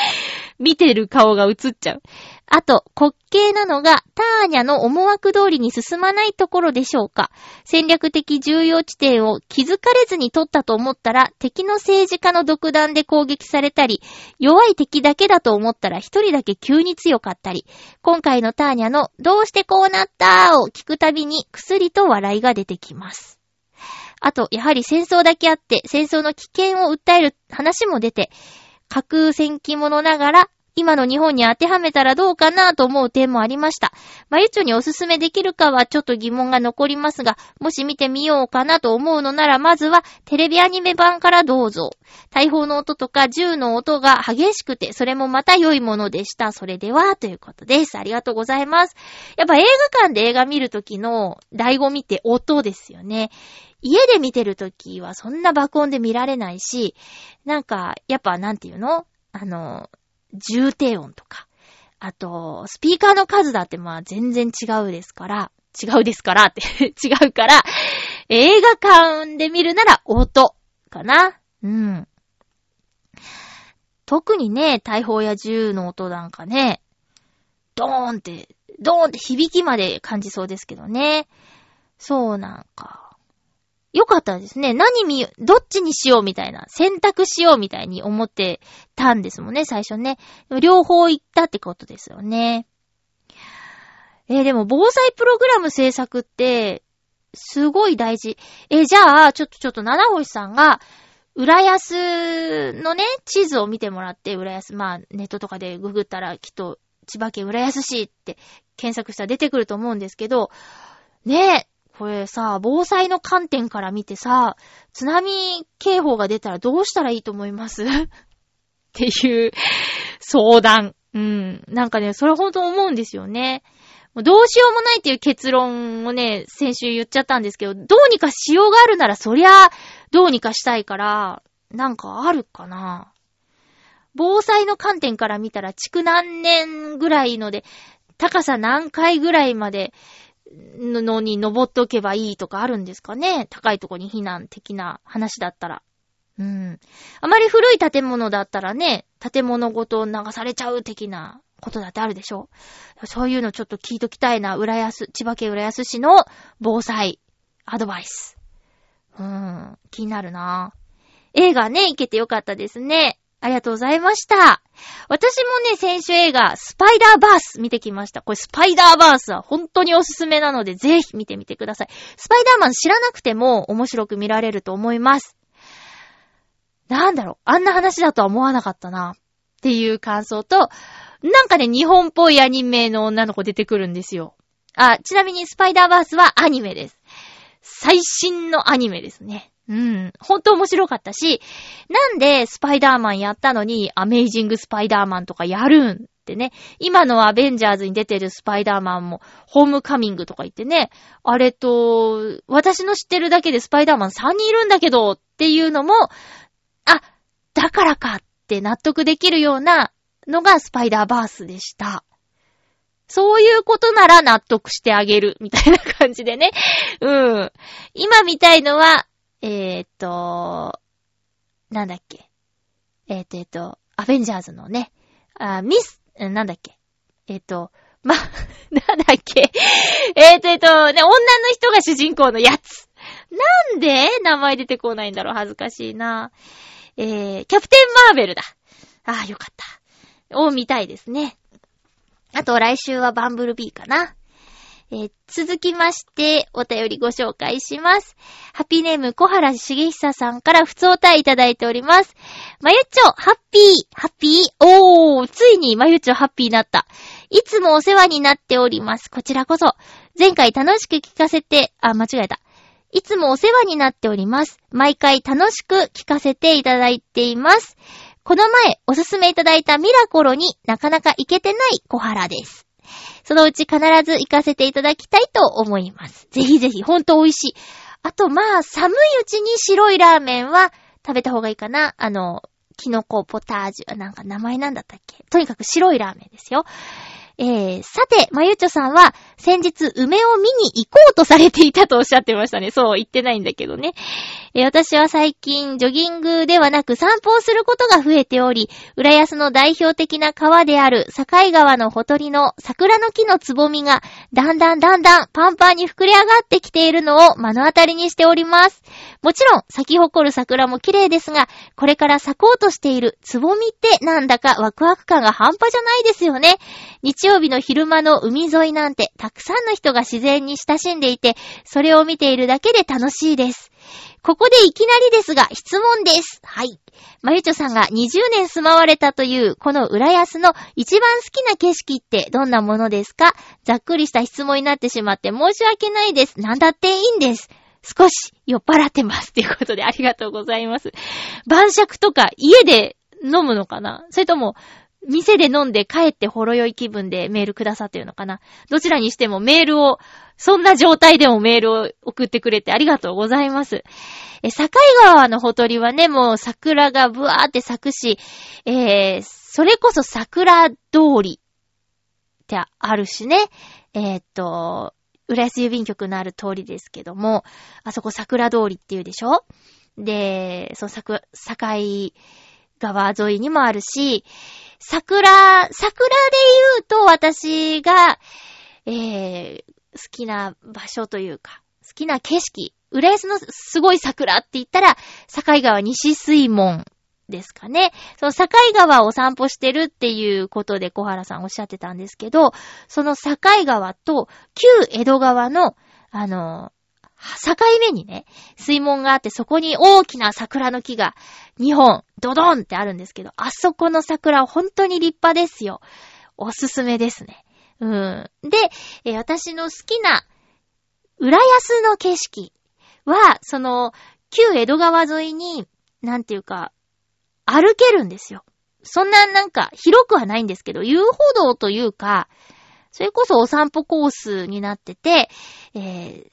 見てる顔が映っちゃう。あと、滑稽なのが、ターニャの思惑通りに進まないところでしょうか。戦略的重要地点を気づかれずに取ったと思ったら、敵の政治家の独断で攻撃されたり、弱い敵だけだと思ったら一人だけ急に強かったり、今回のターニャのどうしてこうなったを聞くたびに薬と笑いが出てきます。あと、やはり戦争だけあって、戦争の危険を訴える話も出て、架空戦記物ながら、今の日本に当てはめたらどうかなと思う点もありました。まゆちょにおすすめできるかはちょっと疑問が残りますが、もし見てみようかなと思うのなら、まずはテレビアニメ版からどうぞ。大砲の音とか銃の音が激しくて、それもまた良いものでした。それでは、ということです。ありがとうございます。やっぱ映画館で映画見るときの醍醐味って音ですよね。家で見てるときはそんな爆音で見られないし、なんか、やっぱなんていうの？あの、重低音とか。あと、スピーカーの数だってまあ全然違うですから、違うですからって 違うから、映画館で見るなら音かな。うん。特にね、大砲や銃の音なんかね、ドーンって、ドーンって響きまで感じそうですけどね。そうなんか。よかったですね。何見、どっちにしようみたいな、選択しようみたいに思ってたんですもんね、最初ね。両方行ったってことですよね。えーでも防災プログラム制作って、すごい大事。えーじゃあ、ちょっとちょっと七星さんが、浦安のね、地図を見てもらって、浦安、まあ、ネットとかでググったらきっと、千葉県浦安市って検索したら出てくると思うんですけど、ねえ、これさ、防災の観点から見てさ、津波警報が出たらどうしたらいいと思います？っていう相談。うん。なんかね、それほんと思うんですよね。もうどうしようもないっていう結論をね、先週言っちゃったんですけど、どうにかしようがあるならそりゃ、どうにかしたいから、なんかあるかな。防災の観点から見たら、築何年ぐらいので、高さ何回ぐらいまでのに登っておけばいいとかあるんですかね？高いとこに避難的な話だったら。うん。あまり古い建物だったらね、建物ごと流されちゃう的なことだってあるでしょ？そういうのちょっと聞いときたいな。浦安、千葉県浦安市の防災アドバイス。うん。気になるな映画ね、行けてよかったですね。ありがとうございました。私もね、先週映画、スパイダーバース見てきました。これスパイダーバースは本当におすすめなので、ぜひ見てみてください。スパイダーマン知らなくても面白く見られると思います。なんだろう、あんな話だとは思わなかったな。っていう感想と、なんかね、日本っぽいアニメの女の子出てくるんですよ。あ、ちなみにスパイダーバースはアニメです。最新のアニメですね。うん。ほんと面白かったし、なんでスパイダーマンやったのに、アメイジングスパイダーマンとかやるんってね。今のアベンジャーズに出てるスパイダーマンも、ホームカミングとか言ってね。あれと、私の知ってるだけでスパイダーマン3人いるんだけど、っていうのも、あ、だからかって納得できるようなのがスパイダーバースでした。そういうことなら納得してあげる、みたいな感じでね。うん。今見たいのは、えー、っと、なんだっけ。えー、っと、えー、っと、アベンジャーズのね、あミス、なんだっけ。え、っと、ま、なんだっけ。え、っと、え、っと、ね、女の人が主人公のやつ。なんで名前出てこないんだろう恥ずかしいな。えー、キャプテンマーベルだ。ああ、よかった。を見たいですね。あと来週はバンブルビーかな。えー続きまして、お便りご紹介します。ハッピーネーム、小原茂久さんから普通お便りいただいております。まゆっちょ、ハッピー、ハッピー、おー、ついにまゆっちょハッピーになった。いつもお世話になっております。こちらこそ。前回楽しく聞かせて、あ、間違えた。いつもお世話になっております。毎回楽しく聞かせていただいています。この前、おすすめいただいたミラコロになかなか行けてない小原です。そのうち必ず行かせていただきたいと思います。ぜひぜひ、ほんと美味しい。あと、まあ、寒いうちに白いラーメンは食べた方がいいかな。あの、キノコポタージュ、なんか名前なんだったっけとにかく白いラーメンですよ。えー、さて、まゆちょさんは、先日、梅を見に行こうとされていたとおっしゃってましたね。そう、言ってないんだけどね。えー、私は最近、ジョギングではなく散歩をすることが増えており、浦安の代表的な川である、境川のほとりの桜の木のつぼみが、だんだんだんだんパンパンに膨れ上がってきているのを目の当たりにしております。もちろん、咲き誇る桜も綺麗ですが、これから咲こうとしているつぼみってなんだかワクワク感が半端じゃないですよね。日曜日の昼間の海沿いなんてたくさんの人が自然に親しんでいて、それを見ているだけで楽しいです。ここでいきなりですが、質問です。はい。まゆちょさんが20年住まわれたという、この浦安の一番好きな景色ってどんなものですか？ざっくりした質問になってしまって申し訳ないです。なんだっていいんです。少し酔っ払ってます。ということでありがとうございます。晩酌とか家で飲むのかな？それとも、店で飲んで帰ってほろ酔い気分でメールくださってるのかなどちらにしてもメールを、そんな状態でもメールを送ってくれてありがとうございます。え、境川のほとりはね、もう桜がブワーって咲くし、えー、それこそ桜通りってあるしね。えー、っと、浦安郵便局のある通りですけども、あそこ桜通りって言うでしょ？で、そう、桜、境川沿いにもあるし、桜、桜で言うと私が、えー、好きな場所というか、好きな景色、浦安のすごい桜って言ったら、境川西水門ですかね。その境川を散歩してるっていうことで小原さんおっしゃってたんですけど、その境川と旧江戸川の、あの、境目にね、水門があってそこに大きな桜の木が2本ドドンってあるんですけど、あそこの桜本当に立派ですよ。おすすめですね。うん。で、私の好きな浦安の景色は、その、旧江戸川沿いに、なんていうか、歩けるんですよ。そんななんか広くはないんですけど、遊歩道というか、それこそお散歩コースになってて、えー、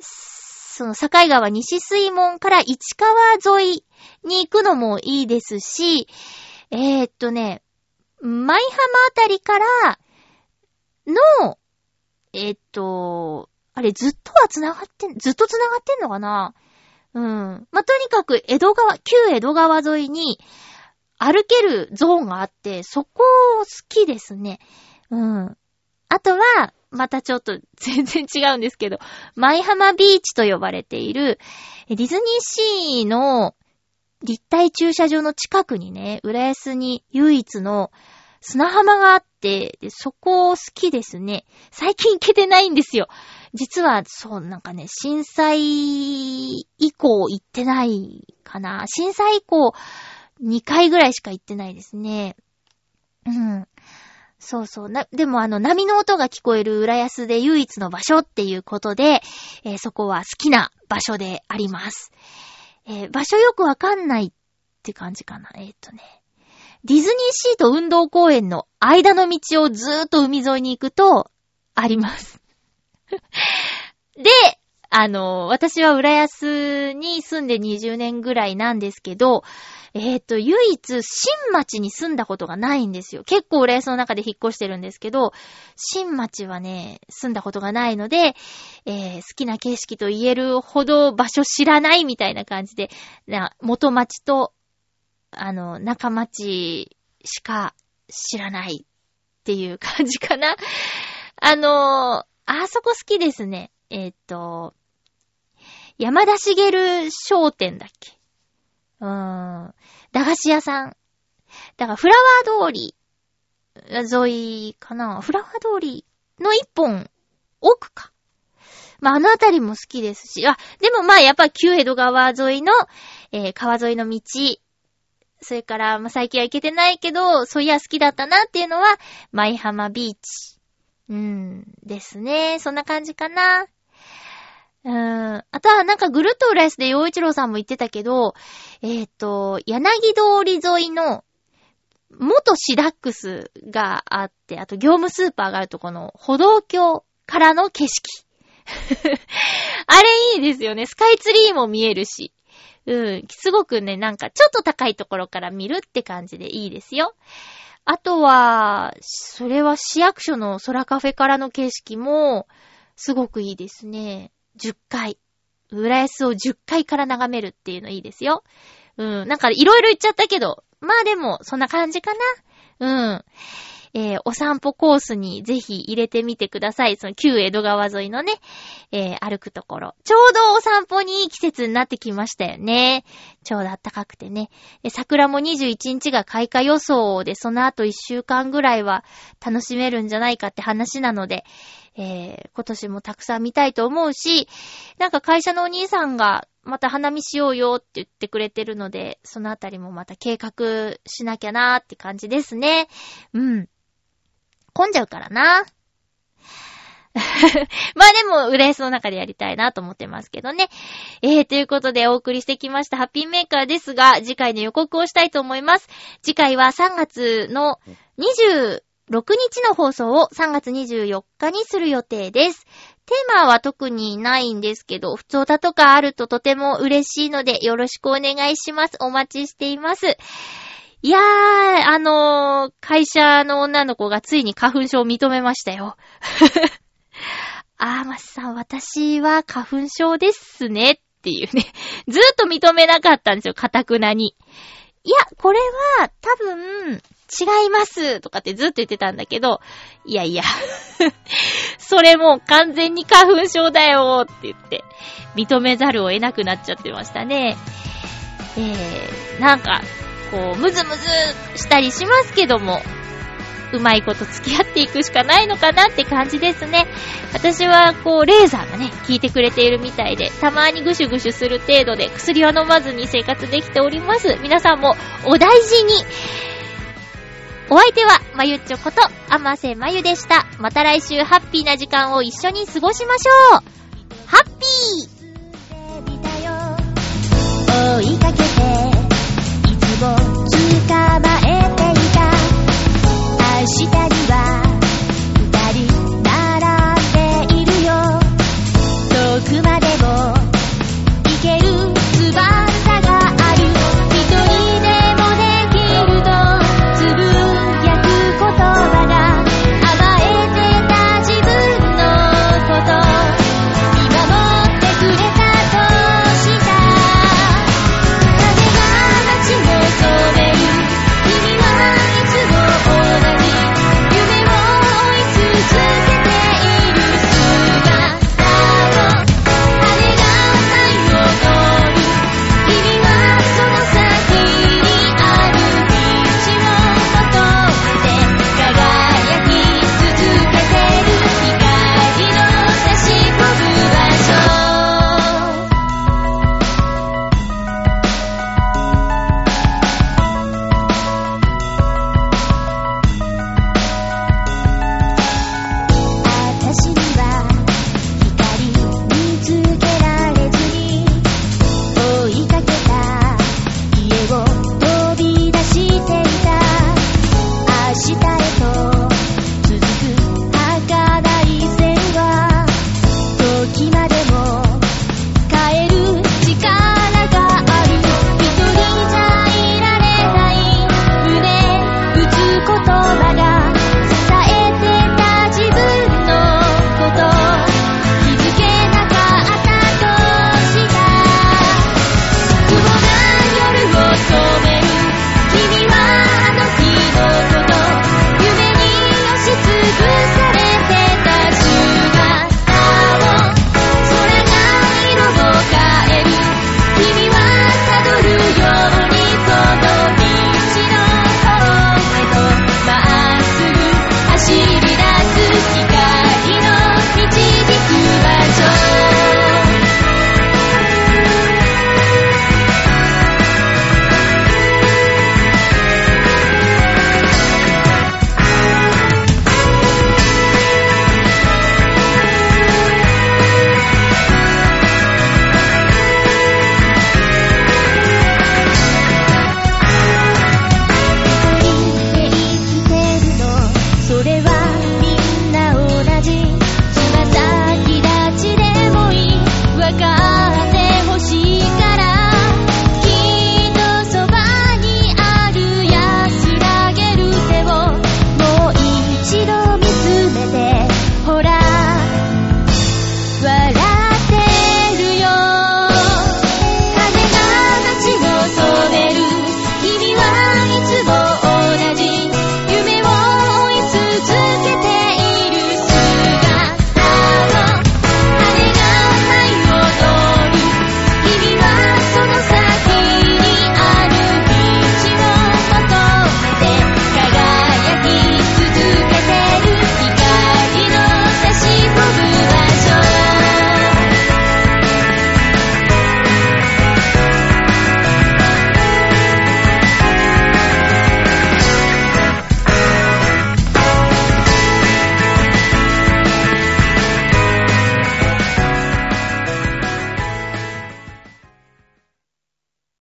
その境川西水門から市川沿いに行くのもいいですし、えー、っとね、舞浜あたりからの、えー、っと、あれずっとは繋がってん、ずっと繋がってんのかな？うん。まあ、とにかく江戸川、旧江戸川沿いに歩けるゾーンがあって、そこ好きですね。うん。あとは、またちょっと全然違うんですけど、舞浜ビーチと呼ばれている、ディズニーシーの立体駐車場の近くにね、浦安に唯一の砂浜があって、そこ好きですね。最近行けてないんですよ。実は、そう、なんかね、震災以降行ってないかな。震災以降2回ぐらいしか行ってないですね。うん。そうそう。な、でもあの、波の音が聞こえる浦安で唯一の場所っていうことで、えー、そこは好きな場所であります。えー、場所よくわかんないって感じかな。えー、っとね。ディズニーシーと運動公園の間の道をずーっと海沿いに行くと、あります。で、あの、私は浦安に住んで20年ぐらいなんですけど、えっ、ー、と、唯一、新町に住んだことがないんですよ。結構浦安の中で引っ越してるんですけど、新町はね、住んだことがないので、えー、好きな景色と言えるほど場所知らないみたいな感じで、元町と、あの、中町しか知らないっていう感じかな。あのあそこ好きですね。えっ、ー、と、山田茂商店だっけ？うーん。駄菓子屋さん。だから、フラワー通り沿いかな。フラワー通りの一本奥か。まあ、あのあたりも好きですし、あ、でもまあ、やっぱ旧江戸川沿いの、えー、川沿いの道、それから、まあ、最近は行けてないけど、そういや好きだったなっていうのは、舞浜ビーチ。うん、ですね。そんな感じかな。うーん。あとはなんかぐるっと浦安で洋一郎さんも言ってたけど、えっ、ー、と、柳通り沿いの元シダックスがあって、あと業務スーパーがあるとこの歩道橋からの景色。あれいいですよね。スカイツリーも見えるし。うん、すごくね、なんかちょっと高いところから見るって感じでいいですよ。あとは、それは市役所の空カフェからの景色も、すごくいいですね。10階。浦安を10階から眺めるっていうのいいですよ。うん、なんかいろいろ言っちゃったけど、まあでも、そんな感じかな。うん。えーお散歩コースにぜひ入れてみてください。その旧江戸川沿いのね、えー歩くところ。ちょうどお散歩にいい季節になってきましたよね。ちょうど暖かくてね。桜も21日が開花予想で、その後1週間ぐらいは楽しめるんじゃないかって話なので、えー今年もたくさん見たいと思うし、なんか会社のお兄さんが、また花見しようよって言ってくれてるので、そのあたりもまた計画しなきゃなーって感じですね。うん。混んじゃうからな。まあでも、浦安の中でやりたいなと思ってますけどね。えー、ということでお送りしてきましたハッピーメーカーですが、次回の予告をしたいと思います。次回は3月の6日の放送を3月24日にする予定です。テーマは特にないんですけど、普通歌とかあるととても嬉しいのでよろしくお願いします。お待ちしています。いやー、あのー会社の女の子がついに花粉症を認めましたよ。あー、マスさん、私は花粉症ですね。っていうね。ずーっと認めなかったんですよ、かたくなに。いや、これは、多分、違いますとかってずっと言ってたんだけど、いやいや、それもう完全に花粉症だよって言って、認めざるを得なくなっちゃってましたね。えー、なんか、こう、ムズムズしたりしますけども、うまいこと付き合っていくしかないのかなって感じですね。私は、こう、レーザーがね、効いてくれているみたいで、たまにぐしゅぐしゅする程度で、薬は飲まずに生活できております。皆さんも、お大事にお相手は、まゆっちょこと、あませまゆでした。また来週、ハッピーな時間を一緒に過ごしましょうハッピー